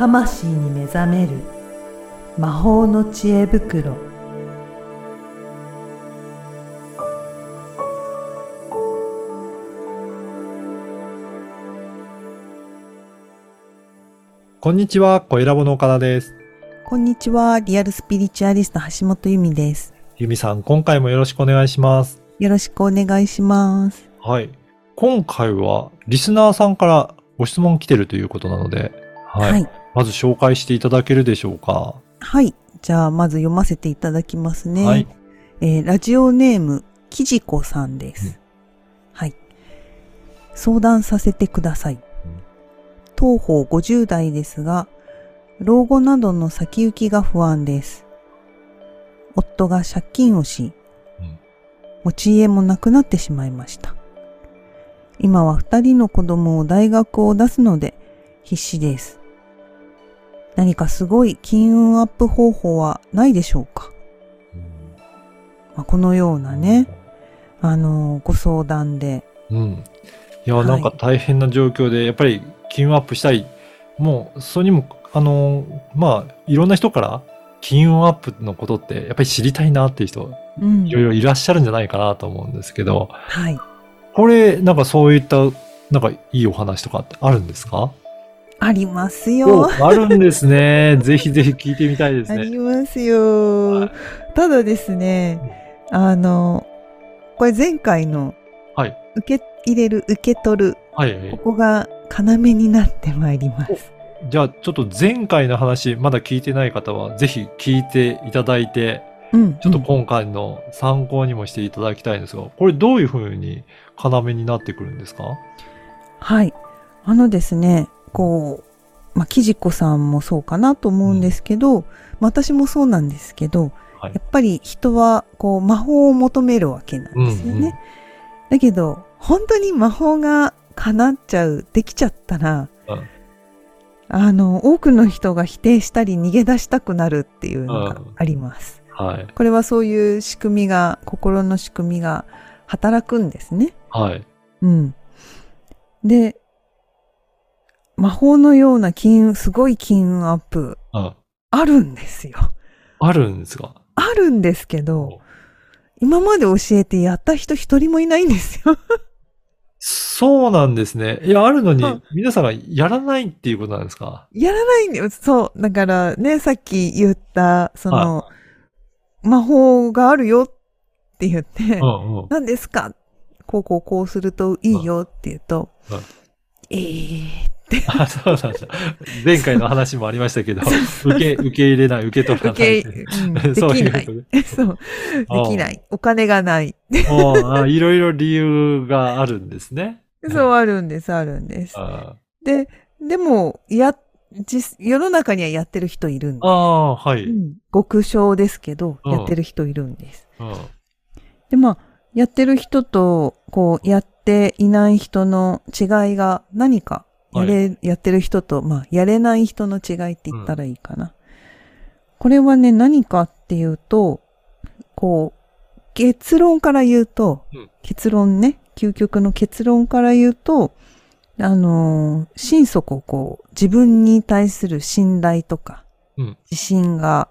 魂に目覚める魔法の知恵袋こんにちは、小ラボの岡田です。こんにちは、リアルスピリチュアリスト橋本由美です。ゆみさん、今回もよろしくお願いします。よろしくお願いします。はい。今回は、リスナーさんからご質問来てるということなので、はい。はい。まず紹介していただけるでしょうか。はい。じゃあ、まず読ませていただきますね。はい。えーラジオネーム、きじこさんです。うんはい。相談させてください。当方50代ですが、老後などの先行きが不安です。夫が借金をし、うん持ち家もなくなってしまいました。今は二人の子供を大学を出すので必死です。何かすごい金運アップ方法はないでしょうか、まあ、このようなね、あのご相談で、うん。いや、はい。なんか大変な状況で、やっぱり金運アップしたい。もう、それにも、あの、まあ、いろんな人から、金運アップのことって、やっぱり知りたいなっていう人、うん。いろいろいらっしゃるんじゃないかなと思うんですけど、はい。これ、なんかそういった、なんかいいお話とかってあるんですか？ありますおよ。あるんですね。ぜひぜひ聞いてみたいですあね。りますよ。ただですね、あの、これ前回のはい。受け入れる、受け取る、はい。ここが要になってまいります。じゃあ、ちょっと前回の話、まだ聞いてない方は、ぜひ聞いていただいて、うん。ちょっと今回の参考にもしていただきたいんですが、これどういうふうに要になってくるんですか？はい。あのですね、こう、まあ、きじこさんもそうかなと思うんですけど、まあ私もそうなんですけど、はいやっぱり人はこう魔法を求めるわけなんですよね。うんうんだけど、本当に魔法が叶っちゃう、できちゃったら、うんあの、多くの人が否定したり逃げ出したくなるっていうのがうんあります。はい。これはそういう仕組みが、心の仕組みが働くんですね。はい。うん。で、魔法のような金運、すごい金運アップ、うん。あるんですよ。あるんですか？あるんですけど、今まで教えてやった人一人もいないんですよ。そうなんですね。いや、あるのにうん、皆さんがやらないっていうことなんですか？やらないんだよ。そう。だからね、さっき言った、その、魔法があるよって言って、うんうん。何ですか？こうこうこうするといいよって言うと、うんえー、あ、そうなんだ。前回の話もありましたけど、受け、受け入れない、受け取らない。受け、うん、で そうきない。そう。できない。お金がない。あいろいろ理由があるんですね。そう、あるんです、あるんです。あで、でも、や、実、世の中にはやってる人いるんああー、はい。うん極小ですけど、うんやってる人いるんです。うんで、まあ、やってる人と、こう、やっていない人の違いが何か、やれ、やってる人と、まあ、やれない人の違いって言ったらいいかな。これはね、何かっていうと、こう、結論から言うと、うん結論ね、究極の結論から言うと、あのー心底こう、自分に対する信頼とか、うん自信が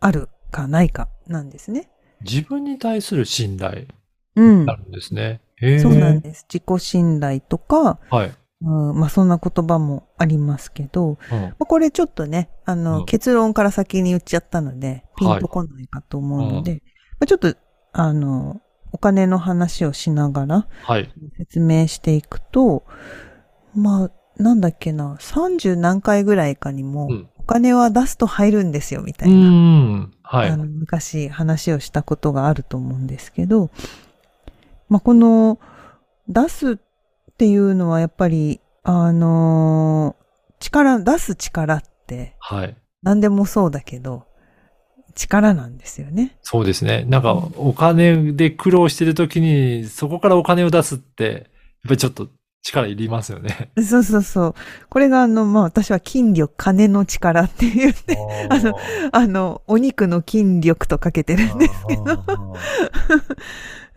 あるかないかなんですね。自分に対する信頼うんあ。るんですね。へえ。そうなんです。自己信頼とか、はい。うん、まあそんな言葉もありますけど、うんまあこれちょっとね、あの、うん結論から先に言っちゃったので、ピンとこないかと思うので、まあちょっと、あの、お金の話をしながらはい。説明していくと、まあ、なんだっけな、30何回ぐらいかにも、うんお金は出すと入るんですよ、みたういな。ん。はいあ。の昔話をしたことがあると思うんですけど、まあ、この出すっていうのはやっぱり、あの力、出す力ってはい。何でもそうだけど、力なんですよね。そうですね。なんか、お金で苦労してるときに、そこからお金を出すって、やっぱりちょっと力いりますよね。そうそうそう。これがあの、まあ私は筋力、金の力って言って、あのあの、お肉の筋力とかけてるんですけど。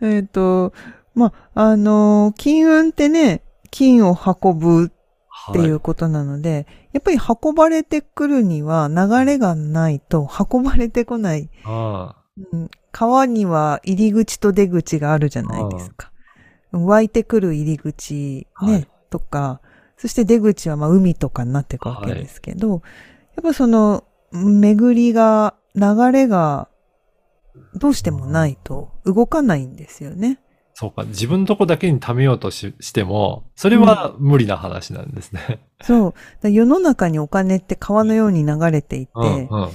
えっと、まあ、あの、金運ってね、金を運ぶっていうことなので、やっぱり運ばれてくるには流れがないと運ばれてこない。あうん川には入り口と出口があるじゃないですか。湧いてくる入り口ね、はいとか、そして出口はまあ海とかになっていくわけですけど、やっぱその巡りが、流れがどうしてもないと動かないんですよね。そうか。自分のとこだけに貯めようとししても、それは無理な話なんですね。そう。だから世の中にお金って川のように流れていて、うんうん。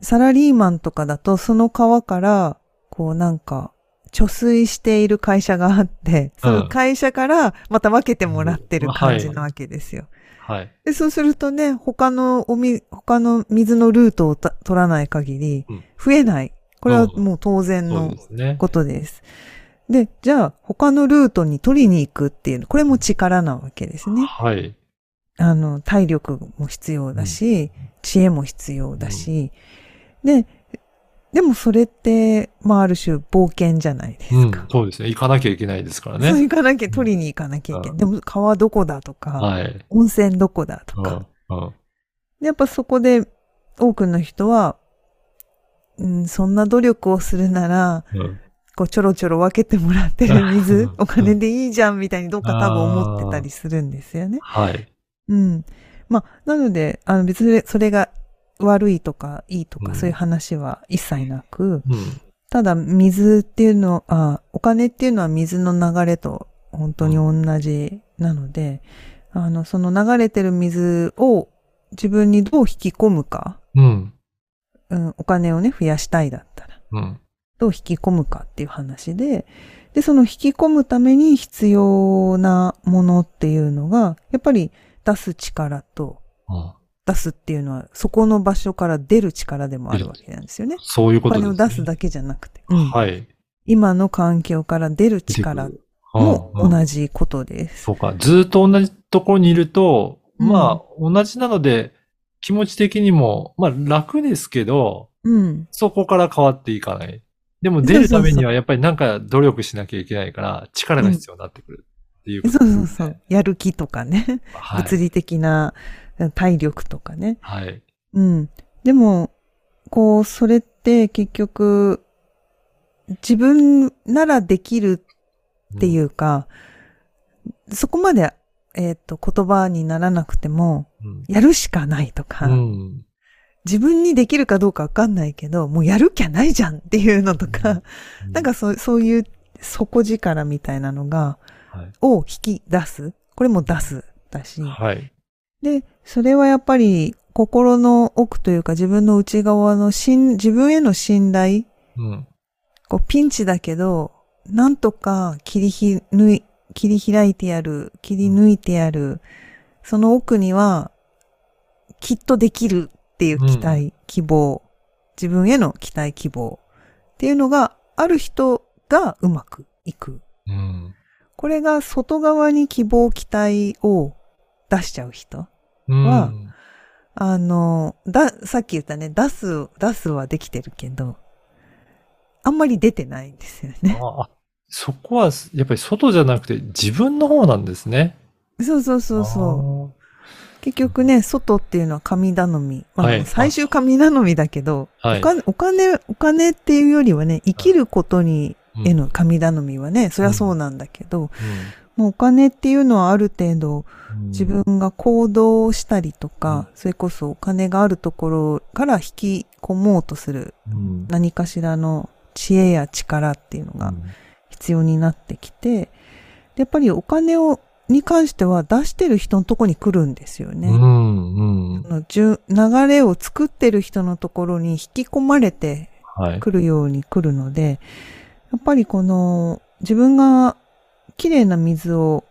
サラリーマンとかだとその川から、こうなんか、貯水している会社があって、その会社からまた分けてもらってる感じなわけですよ。はい。で、そうするとね、他のおみ、他の水のルートをた取らない限りうん、増えない。これはもう当然そうの。ことです。で、じゃあ他のルートに取りに行くっていうの、これも力なわけですね。はい。あの、体力も必要だし、知恵も必要だし、で、でもそれって、まあある種冒険じゃないですうんか。。そうですね。行かなきゃいけないですからそうね。行かなきゃ、取りに行かなきゃいけない。うんでも川どこだとか、はい。温泉どこだとか。うん。うん。でやっぱそこで多くの人は、うん、そんな努力をするなら、うんこうちょろちょろ分けてもらってる水うん、お金でいいじゃんみたいにどっか多分思ってたりするんですよね。はい。うん。まあ、なので、あの別にそれが悪いとかいいとか、うんそういう話は一切なく、うん。ただ水っていうの、あ、お金っていうのは水の流れと本当に同じなので、あの、その流れてる水を自分にどう引き込むか、うん。うん、お金をね、増やしたいだったら、うん。どう引き込むかっていう話で、で、その引き込むために必要なものっていうのが、やっぱり出す力と、うん出すっていうのは、そこの場所から出る力でもあるわけなんですよね。そういうおことですね。金を出すだけじゃなくて、うんはい。今の環境から出る力も同じことです。そうか。ずっと同じところにいると、うんまあ、同じなので、気持ち的にも、まあ楽ですけど、うん。そこから変わっていかない。でも出るためにはやっぱりなんか努力しなきゃいけないから、力が必要になってくるっていうことそうですね。そうそう。やる気とかね。はい。物理的な体力とかね。はい。うん。でも、こう、それって結局、自分ならできるっていうか、そこまで、えっ、と、言葉にならなくても、うん。やるしかないとか、うん。自分にできるかどうかわかんないけど、もうやるきゃないじゃんっていうのとか、うん なんかそうそういう底力みたいなのが、はい。を引き出す。これも出すだし。はい。で、それはやっぱり心の奥というか自分の内側の信自分への信頼、うん。こうピンチだけど、なんとか切りひ抜い、切り開いてやる、切り抜いてやる、その奥には、きっとできるっていう期待、希望、自分への期待、希望っていうのがある人がうまくいく。うん。これが外側に希望、期待を出しちゃう人。うんはあの、だ、さっき言ったね、出す、出すはできてるけど、あんまり出てないんですよね。そこは、やっぱり外じゃなくて自分の方なんですね。そうそうそうそう。結局ね、外っていうのは神頼み。まあ、はい。最終神頼みだけど、はい。お金、お金、お金っていうよりはね、生きることに、うんへの神頼みはね、そりゃそうなんだけど、うん。もうお金っていうのはある程度、うん。自分が行動したりとか、それこそお金があるところから引き込もうとするうん。何かしらの知恵や力っていうのが必要になってきて、でやっぱりお金を、に関しては出してる人のとこに来るんですよね。うん。うん。その順流れを作ってる人のところに引き込まれてはい。くるように来るので、やっぱりこの自分が綺麗な水を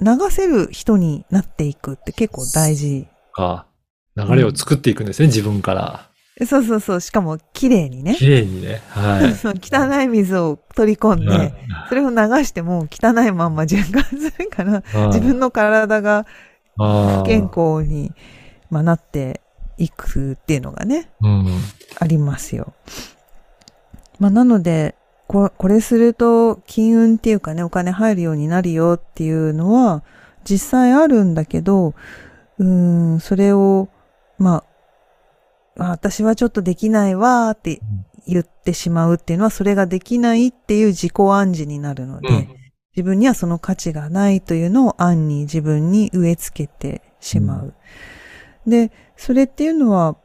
流せる人になっていくって結構大事。か。流れを作っていくんですね、自分から。そうそうそう。しかも綺麗にね。綺麗にね。はい。そう汚い水を取り込んで、それを流しても汚いまんま循環するから、うん自分の体が不健康に、まあ、なっていくっていうのがね、うん。ありますよ。まあ、なので、ここれすると金運っていうかね、お金入るようになるよっていうのは、実際あるんだけど、うーん、それを、まあ、あ私はちょっとできないわーって言ってしまうっていうのは、それができないっていう自己暗示になるので、うん。自分にはその価値がないというのを暗に自分に植え付けてしまう。で、それっていうのは、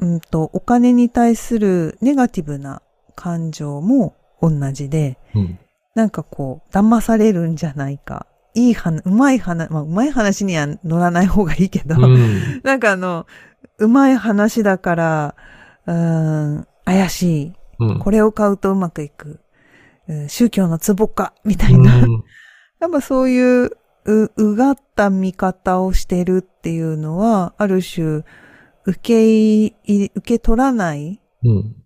うんと、お金に対するネガティブな感情も同じで、うん。なんかこう、騙されるんじゃないか。いい話、うまい話、まあ、うまい話には乗らない方がいいけど、うん。なんかあの、うまい話だから、うーん、怪しい。うん。これを買うとうまくいく。うん宗教のツボか、みたいな。うん やっぱそういう、う、うがった見方をしてるっていうのは、ある種、受け受け取らないうん。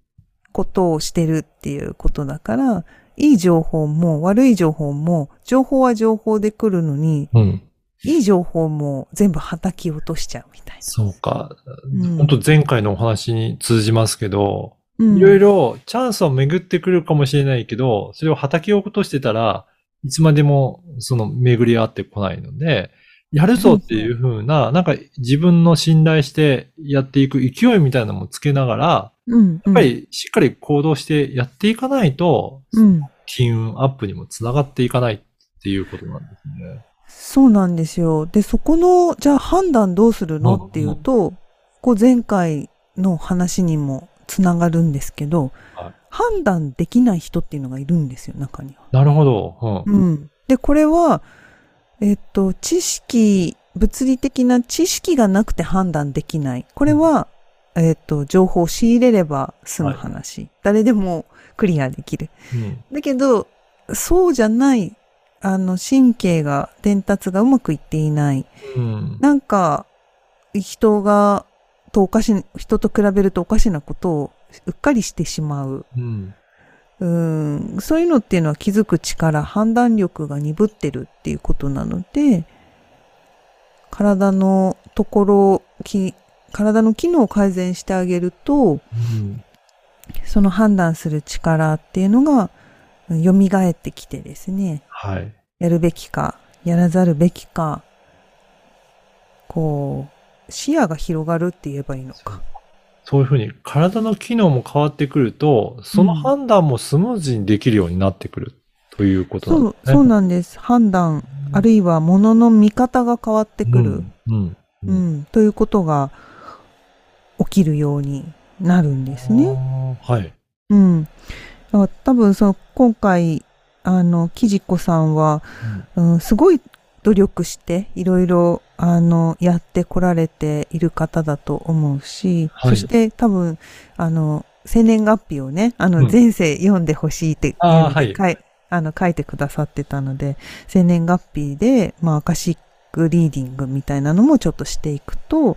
ことをしてるっていうことだから、いい情報も悪い情報も、情報は情報で来るのに、うん。いい情報も全部叩き落としちゃうみたいそうか。うん本当前回のお話に通じますけど、な。うんいろいろチャンスは巡ってくるかもしれないけど、それを叩き落としてたらいつまでもその巡り合ってこないので、やるぞっていう風な、なんか自分の信頼してやっていく勢いみたいなのもつけながら、うん。やっぱりしっかり行動してやっていかないと、うん、金運アップにもつながっていかないっていうことなんですね。そうなんですよ。で、そこの、じゃあ判断どうするのっていうと、こう前回の話にもつながるんですけど、はい判断できない人っていうのがいるんですよ、中には。なるほど。うん。うん。で、これは、えっと、知識、物理的な知識がなくて判断できない。これは、えっと、情報を仕入れれば済む話。誰でもクリアできる。うん。だけど、そうじゃない、あの、神経が、伝達がうまくいっていない。うん。なんか、人が、とおかしい、人と比べるとおかしなことをうっかりしてしまう。うん。うん、そういうのっていうのは気づく力、判断力が鈍ってるっていうことなので、体のところ、き体の機能を改善してあげると、うん。その判断する力っていうのが、うん蘇ってきてですね、はい。やるべきか、やらざるべきか、こう、視野が広がるって言えばいいのか。そういうふうに体の機能も変わってくると、その判断もスムーズにできるようになってくるということなんそう、ですね。そうなんです。判断、あるいは物の見方が変わってくる。うん。うん。ということが起きるようになるんですね。はい。うん。だから多分その今回、あの、きじこさんは、うん、すごい努力していろいろあのやってこられている方だと思うし、はいそして多分あの生年月日をねあうんの前世読んでほしいっていうあーはいあの書いてくださってたので生年月日で、まあ、アカシックリーディングみたいなのもちょっとしていくとはい。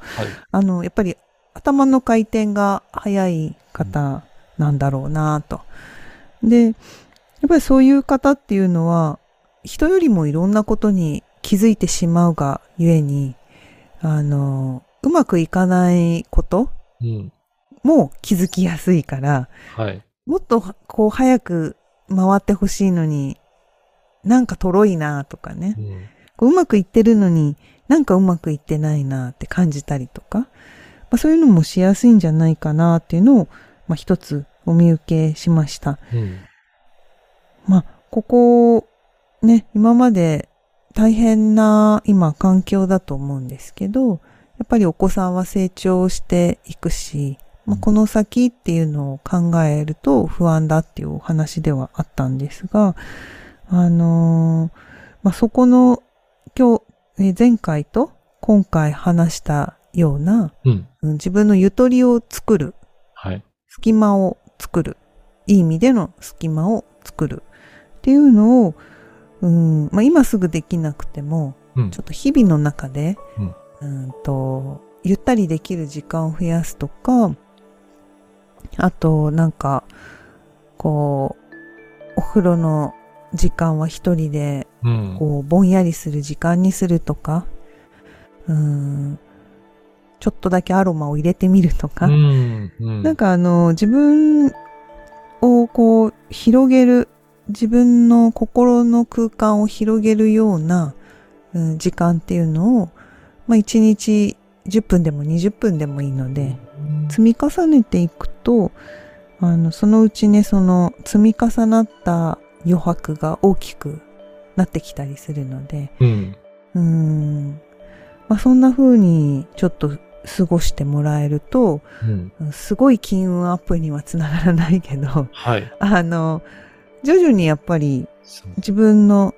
あのやっぱり頭の回転が早い方なんだろうなと。でやっぱりそういう方っていうのは人よりもいろんなことに気づいてしまうがゆえに、あの、うまくいかないことうん。も気づきやすいから、はい。もっとこう早く回ってほしいのに、なんかとろいなとかねう。ん。こううまくいってるのになんかうまくいってないなって感じたりとか、まあ、そういうのもしやすいんじゃないかなっていうのを、まあ、一つお見受けしました。うん。まあ、ここ、ね、今まで大変な今環境だと思うんですけど、やっぱりお子さんは成長していくし、まあ、この先っていうのを考えると不安だっていうお話ではあったんですが、あのーまあ、そこの今日、え前回と今回話したような、うん。うん自分のゆとりを作るはい。隙間を作る。いい意味での隙間を作る。っていうのを、うん、まあ、今すぐできなくても、うんちょ。っと日々の中で、うんうんと、ゆったりできる時間を増やすとか、あと、なんか、こう、お風呂の時間は一人で、うん。こう、ぼんやりする時間にするとか、うん、ちょっとだけアロマを入れてみるとか、うん。うん。なんかあの、自分をこう、広げる、自分の心の空間を広げるような、ううん時間っていうのを、まあ、1日10分でも20分でもいいので、積み重ねていくと、あの、そのうちね、その積み重なった余白が大きくなってきたりするので、うん。うーん。まあ、そんな風にちょっと過ごしてもらえると、うん。すごい金運アップにはつながらないけど、はい。あの、徐々にやっぱり自分の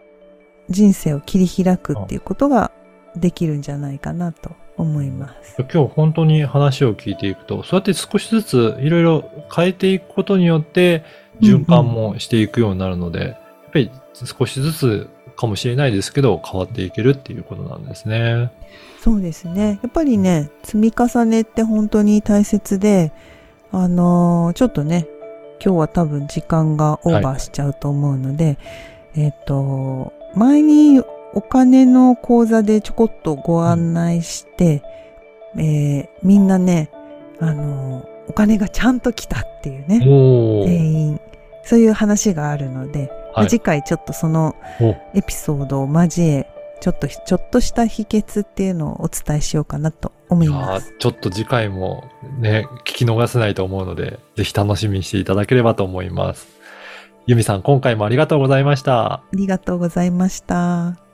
人生を切り開くっていうことができるんじゃないかなと思います。今日本当に話を聞いていくと、そうやって少しずついろいろ変えていくことによって循環もしていくようになるので、やっぱり少しずつかもしれないですけど変わっていけるっていうことなんですね。そうですね。やっぱりね、積み重ねって本当に大切で、あのーちょっとね、今日は多分時間がオーバーしちゃうと思うので、えっ、と、前にお金の講座でちょこっとご案内して、えーみんなね、あのーお金がちゃんと来たっていうね。全員、そういう話があるので、はい次回ちょっとそのおエピソードを交え、ちょっと、ちょっとした秘訣っていうのをお伝えしようかなと思いいます。ちょっと次回もね、聞き逃せないと思うので、ぜひ楽しみにしていただければと思います。ユミさん、今回もありがとうございました。ありがとうございました。